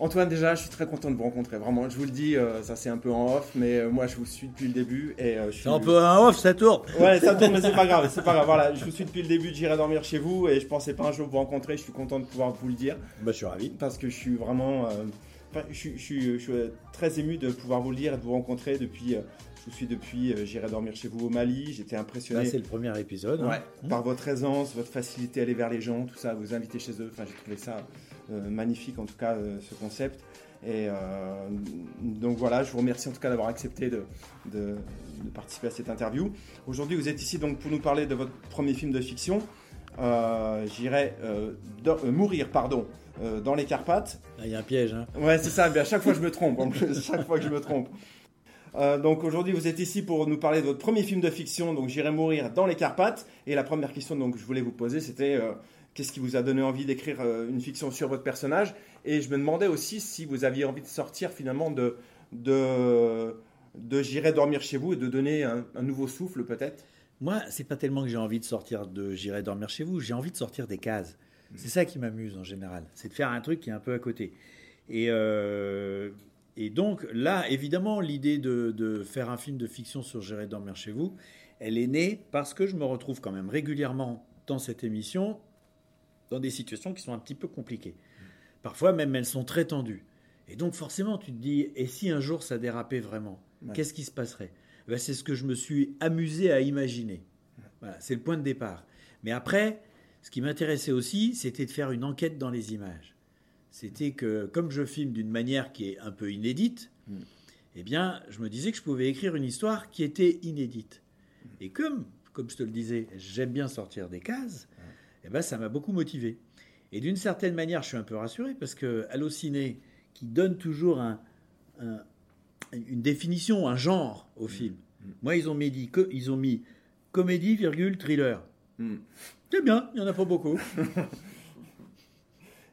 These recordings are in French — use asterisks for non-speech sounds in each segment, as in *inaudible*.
Antoine, déjà, je suis très content de vous rencontrer. Vraiment, je vous le dis, euh, ça c'est un peu en off, mais euh, moi je vous suis depuis le début et euh, je suis. C'est un peu en off, ça tourne. Ouais, ça tourne, mais c'est pas grave, c'est pas grave. Voilà, je vous suis depuis le début, j'irai dormir chez vous et je pensais pas un jour vous rencontrer. Je suis content de pouvoir vous le dire Bah, je suis ravi. parce que je suis vraiment, euh, je, suis- je suis- je suis très ému de pouvoir vous le dire et de vous rencontrer depuis. je vous suis depuis, euh, j'irai dormir chez vous au Mali. J'étais Là, impressionné. c'est le premier épisode. hein. Ouais, par votre aisance, votre facilité à aller vers les gens, tout ça, vous inviter chez eux. Enfin, j'ai trouvé ça magnifique, en tout cas, euh, ce concept. Et euh, donc voilà, je vous remercie en tout cas d'avoir accepté de, de- de participer à cette interview. Aujourd'hui, vous êtes ici donc pour nous parler de votre premier film de fiction. Euh, J'irai euh, euh, mourir, pardon, euh, dans les Carpates. Là, Il y a un piège. Hein. Ouais, c'est ça. mais à chaque fois, je me trompe. En *laughs* plus, chaque fois que je me trompe. Euh, donc aujourd'hui, vous êtes ici pour nous parler de votre premier film de fiction. Donc j'irai mourir dans les Carpates. Et la première question donc que je voulais vous poser, c'était euh, qu'est-ce qui vous a donné envie d'écrire euh, une fiction sur votre personnage Et je me demandais aussi si vous aviez envie de sortir finalement de de de j'irai dormir chez vous et de donner un, un nouveau souffle peut-être. Moi, c'est pas tellement que j'ai envie de sortir de J'irai dormir chez vous, j'ai envie de sortir des cases. C'est ça qui m'amuse en général. C'est de faire un truc qui est un peu à côté. Et, euh, et donc, là, évidemment, l'idée de, de faire un film de fiction sur J'irai dormir chez vous, elle est née parce que je me retrouve quand même régulièrement dans cette émission dans des situations qui sont un petit peu compliquées. Parfois, même, elles sont très tendues. Et donc, forcément, tu te dis, et si un jour ça dérapait vraiment Ouais. Qu'est-ce qui se passerait? Ben, C'est ce que je me suis amusé à imaginer. Voilà, c'est le point de départ. Mais après, ce qui m'intéressait aussi, c'était de faire une enquête dans les images. C'était que, comme je filme d'une manière qui est un peu inédite, Mm. eh bien, je me disais que je pouvais écrire une histoire qui était inédite. Et comme, comme je te le disais, j'aime bien sortir des cases, eh ben, ça m'a beaucoup motivé. Et d'une certaine manière, je suis un peu rassuré parce que Allociné, qui donne toujours un, un- une définition, un genre au film, moi, ils ont mis, dit- co- ils ont mis comédie, virgule, thriller. Hmm. C'est bien, il n'y en a pas beaucoup. *laughs*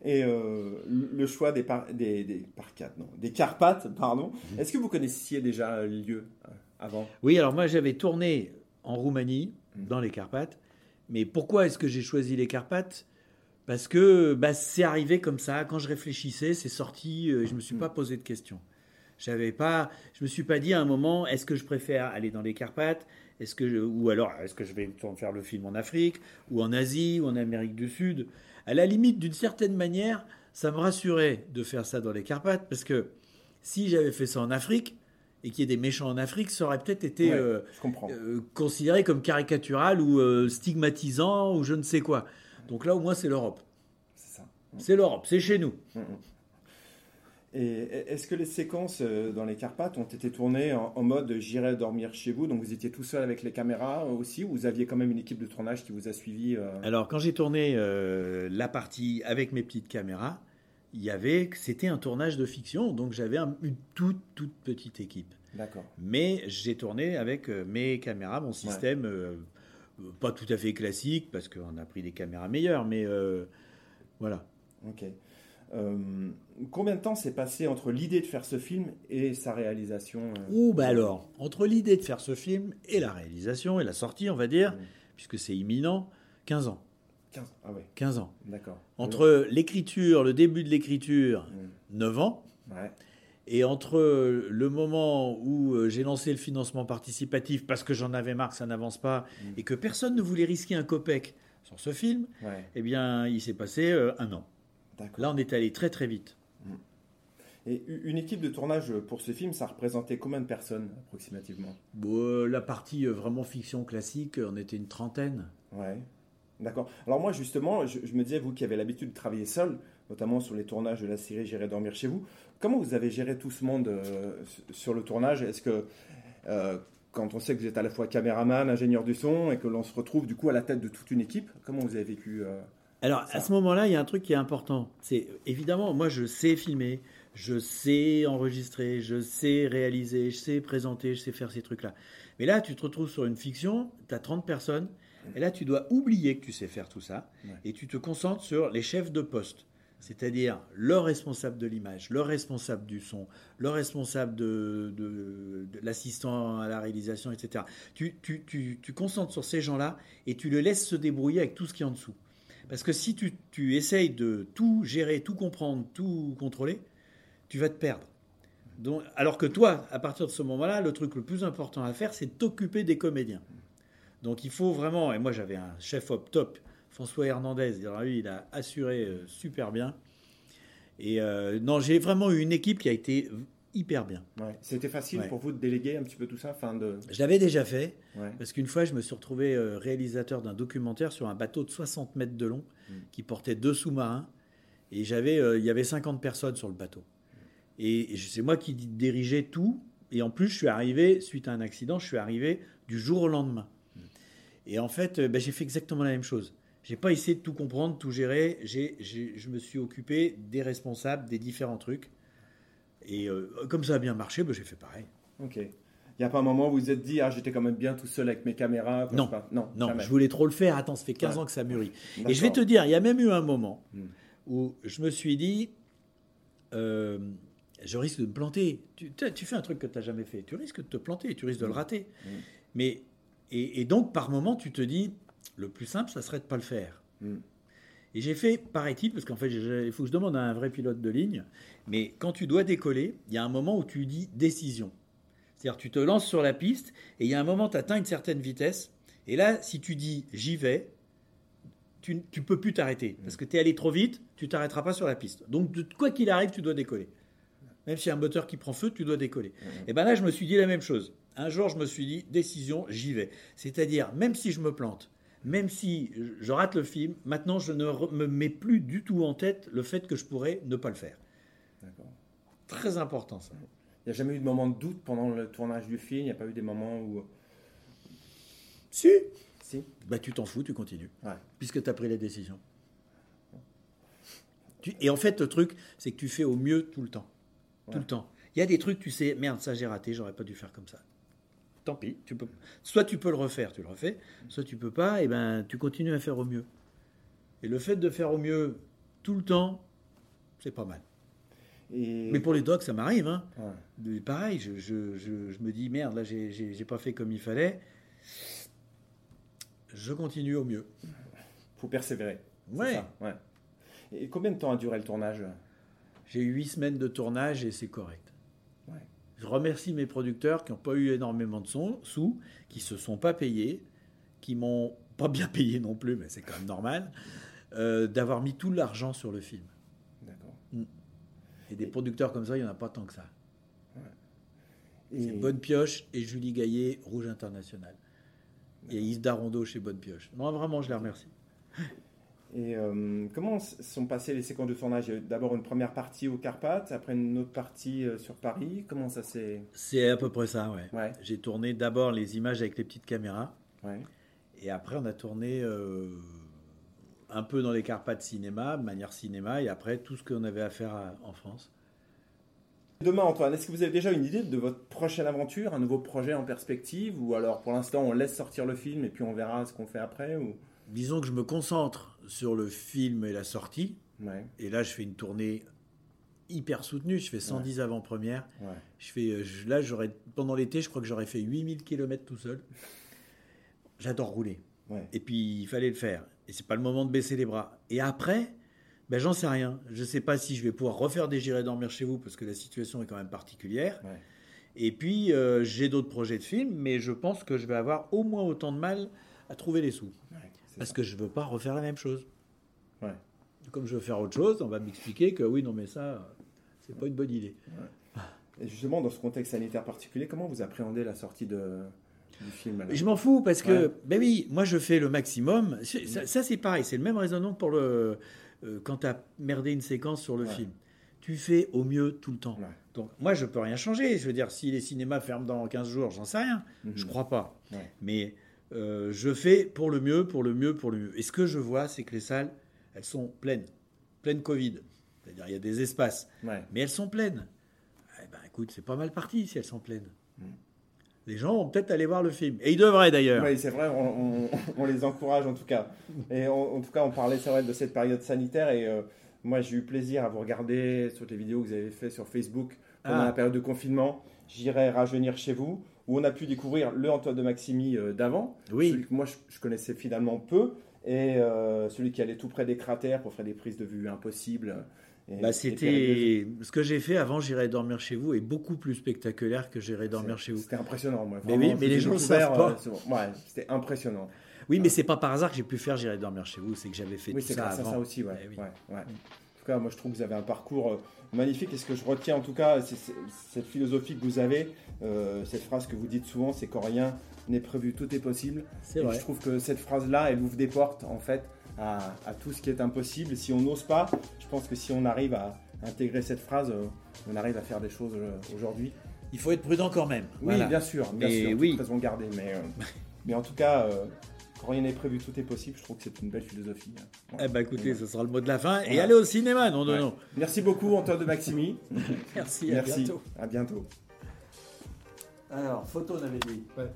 Et euh, le choix des, par- des, des Parcates, non, des Carpates, pardon. Est-ce que vous connaissiez déjà le lieu euh, avant? Oui, alors moi j'avais tourné en Roumanie, dans les Carpates. Mais pourquoi est-ce que j'ai choisi les Carpates? Parce que bah, c'est arrivé comme ça. Quand je réfléchissais, c'est sorti. euh, je me suis pas posé de questions. J'avais pas, je me suis pas dit à un moment, est-ce que je préfère aller dans les Carpates? Est-ce que ou alors est-ce que je vais faire le film en Afrique ou en Asie ou en Amérique du Sud? À la limite, d'une certaine manière, ça me rassurait de faire ça dans les Carpates parce que si j'avais fait ça en Afrique et qu'il y ait des méchants en Afrique, ça aurait peut-être été Ouais, euh, euh, considéré comme caricatural ou euh, stigmatisant ou je ne sais quoi. Donc là, au moins, c'est l'Europe. C'est ça. C'est l'Europe, c'est chez nous. Et est-ce que les séquences dans les Carpates ont été tournées en, en mode j'irai dormir chez vous Donc vous étiez tout seul avec les caméras aussi ou vous aviez quand même une équipe de tournage qui vous a suivi Alors, quand j'ai tourné la partie avec mes petites caméras, il y avait, c'était un tournage de fiction, donc j'avais un- une toute, toute petite équipe. D'accord. Mais j'ai tourné avec euh, mes caméras, mon système, euh, euh, pas tout à fait classique, parce qu'on a pris des caméras meilleures, mais euh, voilà. Ok. Euh, combien de temps s'est passé entre l'idée de faire ce film et sa réalisation Ouh, bah alors, entre l'idée de faire ce film et la réalisation et la sortie, on va dire, Mm. puisque c'est imminent, 15 ans. 15. Ah ouais, 15 ans. d'accord. Entre l'écriture, le début de l'écriture, Mm. 9 ans, Ouais. et entre le moment où euh, j'ai lancé le financement participatif parce que j'en avais marre que ça n'avance pas Mm. et que personne ne voulait risquer un copec sur ce film, Ouais. eh bien, il s'est passé euh, un an. D'accord. Là, on est allé très très vite. Et u- une équipe de tournage pour ce film, ça représentait combien de personnes approximativement? Bon, euh, la partie euh, vraiment fiction classique, on était une trentaine. Ouais. D'accord. Alors moi justement, je, je me disais, vous qui avez l'habitude de travailler seul, notamment sur les tournages de la série J'irai dormir chez vous, comment vous avez géré tout ce monde euh, sur le tournage? Est-ce que euh, quand on sait que vous êtes à la fois caméraman, ingénieur du son, et que l'on se retrouve du coup à la tête de toute une équipe, comment vous avez vécu euh, Alors, Ça? à ce moment-là, il y a un truc qui est important. C'est évidemment, moi, je sais filmer, je sais enregistrer, je sais réaliser, je sais présenter, je sais faire ces trucs-là. Mais là, tu te retrouves sur une fiction, tu as 30 personnes, et là, tu dois oublier que tu sais faire tout ça, Ouais. et tu te concentres sur les chefs de poste. C'est-à-dire le responsable de l'image, le responsable du son, le responsable de, de- de l'assistant à la réalisation, etc. Tu, tu, tu, tu concentres sur ces gens-là et tu les laisses se débrouiller avec tout ce qui est en dessous. Parce que si tu, tu essayes de tout gérer, tout comprendre, tout contrôler, tu vas te perdre. Donc, alors que toi, à partir de ce moment-là, le truc le plus important à faire, c'est t'occuper des comédiens. Donc il faut vraiment, et moi j'avais un chef op top, François Hernandez, lui il a assuré euh, super bien. Et euh, non, j'ai vraiment eu une équipe qui a été hyper bien. C'était facile pour vous de déléguer un petit peu tout ça enfin de... Je l'avais déjà fait, parce qu'une fois, je me suis retrouvé euh, réalisateur d'un documentaire sur un bateau de 60 mètres de long mm. qui portait deux sous-marins. Et j'avais, euh, il y avait 50 personnes sur le bateau. Et c'est moi qui dirigeais tout. Et en plus, je suis arrivé, suite à un accident, je suis arrivé du jour au lendemain. Et en fait, euh, ben, j'ai fait exactement la même chose. J'ai pas essayé de tout comprendre, tout gérer. J'ai, je me suis occupé des responsables, des différents trucs. Et euh, comme ça a bien marché, ben, j'ai fait pareil. Ok. Il n'y a pas un moment où vous vous êtes dit, ah, j'étais quand même bien tout seul avec mes caméras Non, je non, non je voulais trop le faire. Attends, ça fait 15 ans que ça mûrit. Et je vais te dire, il y a même eu un moment hmm. où je me suis dit, euh, je risque de me planter. Tu, tu fais un truc que tu n'as jamais fait, tu risques de te planter, tu risques de le hmm. rater. Hmm. Mais, et, et, donc, par moment, tu te dis, le plus simple, ça serait de ne pas le faire. Et j'ai fait, paraît-il, parce qu'en fait, il faut que je demande à un vrai pilote de ligne, mais quand tu dois décoller, il y a un moment où tu dis décision. C'est-à-dire, tu te lances sur la piste, et il y a un moment, tu atteins une certaine vitesse, et là, si tu dis j'y vais, tu ne peux plus t'arrêter. Parce que tu es allé trop vite, tu t'arrêteras pas sur la piste. Donc, quoi qu'il arrive, tu dois décoller. Même s'il y a un moteur qui prend feu, tu dois décoller. Et bien là, je me suis dit la même chose. Un jour, je me suis dit, décision, j'y vais. C'est-à-dire, même si je me plante, même si je rate le film, maintenant je ne me mets plus du tout en tête le fait que je pourrais ne pas le faire. D'accord. Très important ça. Il n'y a jamais eu de moment de doute pendant le tournage du film? Il n'y a pas eu des moments où. Si Si. Bah, tu t'en fous, tu continues. Puisque tu as pris la décision. Et en fait, le truc, c'est que tu fais au mieux tout le temps. Tout le temps. Il y a des trucs, tu sais, merde, ça j'ai raté, j'aurais pas dû faire comme ça tant pis. Tu peux, soit tu peux le refaire, tu le refais, soit tu peux pas, et ben tu continues à faire au mieux. Et le fait de faire au mieux tout le temps, c'est pas mal. Mais pour les dogs, ça m'arrive. Hein. Pareil, je, je, je, me dis merde, là j'ai pas fait comme il fallait. Je continue au mieux. Faut persévérer. Ouais. ouais. Et combien de temps a duré le tournage? J'ai eu huit semaines de tournage et c'est correct. Je remercie mes producteurs qui n'ont pas eu énormément de sous, qui se sont pas payés, qui m'ont pas bien payé non plus, mais c'est quand même normal, euh, d'avoir mis tout l'argent sur le film. D'accord. Mm. Et des producteurs comme ça, il n'y en a pas tant que ça. C'est Bonne Pioche et Julie Gaillet, Rouge International. Et Yves Darondo chez Bonne Pioche. Non, vraiment, je les remercie. Et euh, comment sont passées les séquences de tournage? D'abord une première partie au Carpath, après une autre partie euh, sur Paris. Comment ça s'est C'est à peu près ça, ouais. J'ai tourné d'abord les images avec les petites caméras. Ouais. Et après, on a tourné euh, un peu dans les Carpaths cinéma, de manière cinéma, et après tout ce qu'on avait à faire en France. Demain, Antoine, est-ce que vous avez déjà une idée de votre prochaine aventure, un nouveau projet en perspective? Ou alors pour l'instant, on laisse sortir le film et puis on verra ce qu'on fait après ou disons que je me concentre sur le film et la sortie. Et là, je fais une tournée hyper soutenue. Je fais 110 avant-premières. Je fais, euh, là, j'aurais, pendant l'été, je crois que j'aurais fait 8000 km tout seul. J'adore rouler. Et puis, il fallait le faire. Et c'est pas le moment de baisser les bras. Et après, ben, j'en sais rien. Je sais pas si je vais pouvoir refaire des J'irai dormir chez vous parce que la situation est quand même particulière. Et puis, euh, j'ai d'autres projets de films, mais je pense que je vais avoir au moins autant de mal à trouver les sous. Parce que je ne veux pas refaire la même chose. Comme je veux faire autre chose, on va m'expliquer que oui, non, mais ça, c'est pas une bonne idée. Et justement, dans ce contexte sanitaire particulier, comment vous appréhendez la sortie de, du film Je m'en fous parce que, ben oui, moi je fais le maximum. Ça, c'est pareil, c'est le même raisonnement pour le. Euh, quand tu as merdé une séquence sur le film. Tu fais au mieux tout le temps. Donc moi je peux rien changer. Je veux dire, si les cinémas ferment dans 15 jours, j'en sais rien. Je mhm. Je crois pas. Mais euh, je fais pour le mieux, pour le mieux, pour le mieux. Et ce que je vois, c'est que les salles, elles sont pleines, pleines Covid. C'est-à-dire, il y a des espaces, mais elles sont pleines. Eh ben, écoute, c'est pas mal parti si elles sont pleines. Mm. Les gens vont peut-être aller voir le film. Et ils devraient d'ailleurs. Oui, c'est vrai, on, les encourage en tout cas. Et en tout cas, on parlait, c'est vrai, de cette période sanitaire. Et euh, moi, j'ai eu plaisir à vous regarder sur les vidéos que vous avez fait sur Facebook pendant ah. la période de confinement. J'irai rajeunir chez vous où on a pu découvrir le Antoine de Maximi euh, d'avant, oui. celui que moi je, connaissais finalement peu, et euh, celui qui allait tout près des cratères pour faire des prises de vue impossibles. Bah, c'était ce que j'ai fait avant J'irai dormir chez vous est beaucoup plus spectaculaire que J'irai dormir chez vous. C'était impressionnant, moi. Mais oui, mais les gens découvert, savent pas. euh, bon. Ouais, c'était impressionnant. Oui, mais c'est pas par hasard que j'ai pu faire J'irai dormir chez vous, c'est que j'avais fait Oui, tout ça grâce à avant. ça aussi, ouais. Eh ouais, ouais. En tout cas, moi, je trouve que vous avez un parcours euh, magnifique. Et ce que je retiens, en tout cas, c'est cette philosophie que vous avez, euh, cette phrase que vous dites souvent, c'est quand rien n'est prévu, tout est possible. C'est Et vrai. je trouve que cette phrase-là, elle ouvre des portes, en fait, à, à tout ce qui est impossible. Si on n'ose pas, je pense que si on arrive à intégrer cette phrase, euh, on arrive à faire des choses aujourd'hui. Il faut être prudent quand même. Oui, Voilà. bien sûr, bien Mais sûr, oui. raison gardée. Mais, euh, *laughs* mais en tout cas, quand rien n'est prévu, tout est possible. Je trouve que c'est une belle philosophie. hein. Eh ben écoutez, ce sera le mot de la fin. Et Voilà. allez au cinéma, non, non, Ouais. non. Merci beaucoup, Antoine de Maximi. *laughs* Merci, à Merci. bientôt. À bientôt. Alors, photo, on avait dit. Ouais.